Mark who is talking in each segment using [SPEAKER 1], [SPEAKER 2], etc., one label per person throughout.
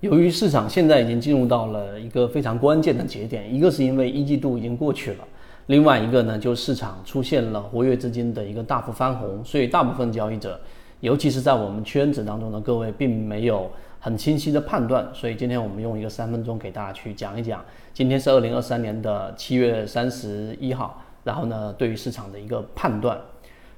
[SPEAKER 1] 由于市场现在已经进入到了一个非常关键的节点，一个是因为一季度已经过去了，另外一个呢，就市场出现了活跃资金的一个大幅翻红，所以大部分交易者，尤其是在我们圈子当中的各位，并没有很清晰的判断。所以今天我们用一个三分钟给大家去讲一讲，今天是二零二三年的七月三十一号，然后呢，对于市场的一个判断。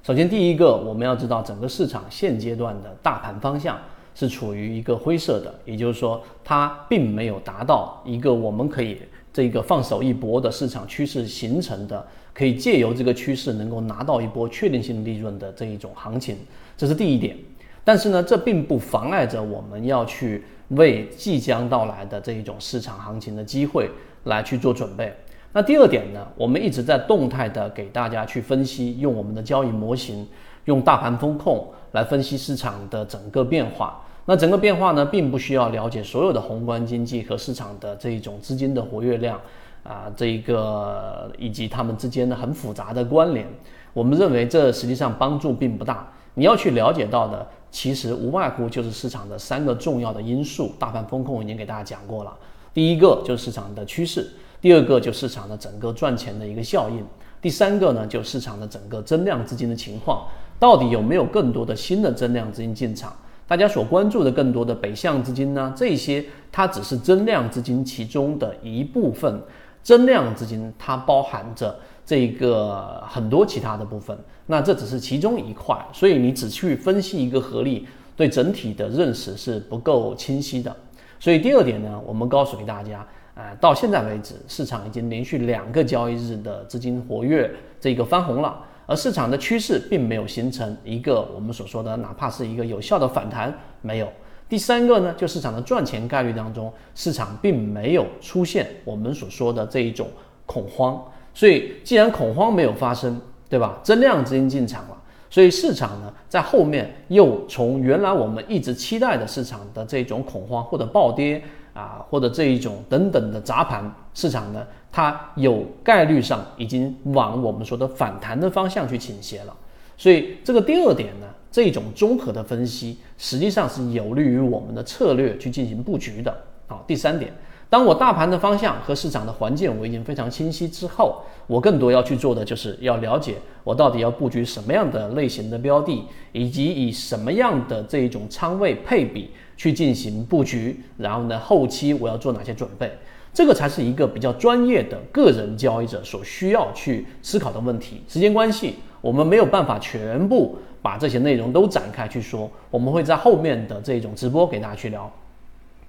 [SPEAKER 1] 首先第一个，我们要知道整个市场现阶段的大盘方向。是处于一个灰色的，也就是说，它并没有达到一个我们可以这个放手一搏的市场趋势形成的，可以借由这个趋势能够拿到一波确定性利润的这一种行情，这是第一点。但是呢，这并不妨碍着我们要去为即将到来的这一种市场行情的机会来去做准备。那第二点呢，我们一直在动态的给大家去分析，用我们的交易模型，用大盘风控。来分析市场的整个变化，那整个变化呢，并不需要了解所有的宏观经济和市场的这一种资金的活跃量啊，这一个以及它们之间的很复杂的关联。我们认为这实际上帮助并不大。你要去了解到的，其实无外乎就是市场的三个重要的因素。大盘风控已经给大家讲过了，第一个就是市场的趋势，第二个就市场的整个赚钱的一个效应，第三个呢，就市场的整个增量资金的情况。到底有没有更多的新的增量资金进场？大家所关注的更多的北向资金呢？这些它只是增量资金其中的一部分。增量资金它包含着这个很多其他的部分，那这只是其中一块。所以你只去分析一个合力，对整体的认识是不够清晰的。所以第二点呢，我们告诉给大家，呃，到现在为止，市场已经连续两个交易日的资金活跃，这个翻红了。而市场的趋势并没有形成一个我们所说的哪怕是一个有效的反弹，没有。第三个呢，就市场的赚钱概率当中，市场并没有出现我们所说的这一种恐慌。所以，既然恐慌没有发生，对吧？增量资金进场了，所以市场呢，在后面又从原来我们一直期待的市场的这种恐慌或者暴跌。啊，或者这一种等等的砸盘市场呢，它有概率上已经往我们说的反弹的方向去倾斜了。所以这个第二点呢，这种综合的分析实际上是有利于我们的策略去进行布局的。好，第三点，当我大盘的方向和市场的环境我已经非常清晰之后，我更多要去做的就是要了解我到底要布局什么样的类型的标的，以及以什么样的这一种仓位配比。去进行布局，然后呢，后期我要做哪些准备？这个才是一个比较专业的个人交易者所需要去思考的问题。时间关系，我们没有办法全部把这些内容都展开去说，我们会在后面的这种直播给大家去聊。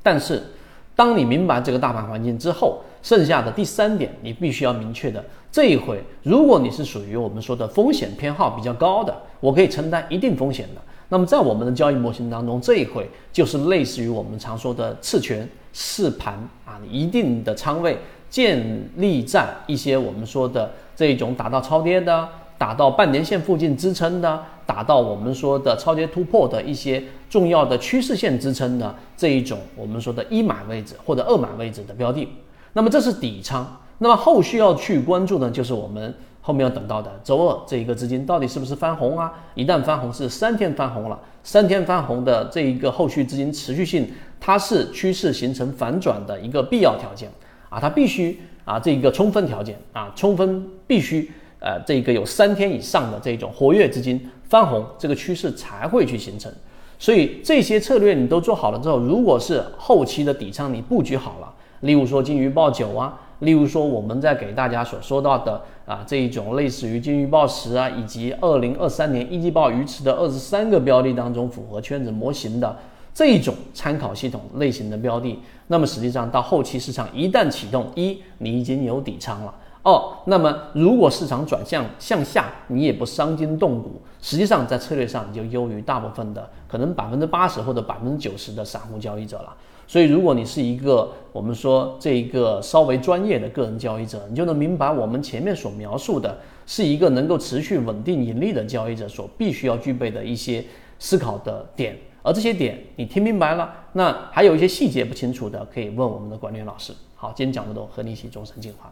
[SPEAKER 1] 但是，当你明白这个大盘环境之后，剩下的第三点，你必须要明确的，这一回，如果你是属于我们说的风险偏好比较高的，我可以承担一定风险的。那么在我们的交易模型当中，这一回就是类似于我们常说的次权试盘啊，一定的仓位建立在一些我们说的这种打到超跌的、打到半年线附近支撑的、打到我们说的超跌突破的一些重要的趋势线支撑的这一种我们说的一买位置或者二买位置的标的。那么这是底仓。那么后续要去关注的，就是我们。后面要等到的周二这一个资金到底是不是翻红啊？一旦翻红是三天翻红了，三天翻红的这一个后续资金持续性，它是趋势形成反转的一个必要条件啊，它必须啊这一个充分条件啊，充分必须呃这个有三天以上的这种活跃资金翻红，这个趋势才会去形成。所以这些策略你都做好了之后，如果是后期的底仓你布局好了，例如说金鱼报九啊。例如说，我们在给大家所说到的啊这一种类似于金鱼报十啊，以及二零二三年一季报鱼池的二十三个标的当中，符合圈子模型的这一种参考系统类型的标的，那么实际上到后期市场一旦启动，一你已经有底仓了，哦那么如果市场转向向下，你也不伤筋动骨，实际上在策略上你就优于大部分的可能百分之八十或者百分之九十的散户交易者了。所以，如果你是一个我们说这一个稍微专业的个人交易者，你就能明白我们前面所描述的，是一个能够持续稳定盈利的交易者所必须要具备的一些思考的点。而这些点你听明白了，那还有一些细节不清楚的，可以问我们的管理员老师。好，今天讲的都和你一起终身进化。